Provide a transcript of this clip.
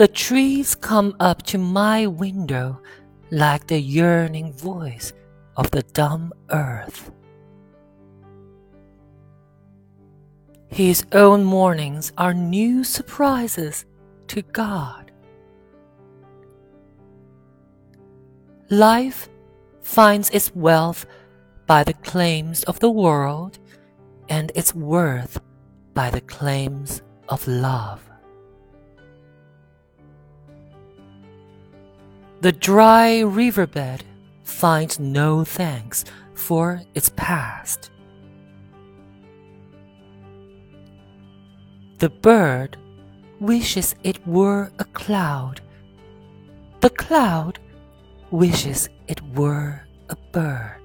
The trees come up to my window like the yearning voice of the dumb earth. His own mornings are new surprises to God. Life finds its wealth by the claims of the world and its worth by the claims of love. The dry riverbed finds no thanks for its past. The bird wishes it were a cloud. The cloud wishes it were a bird.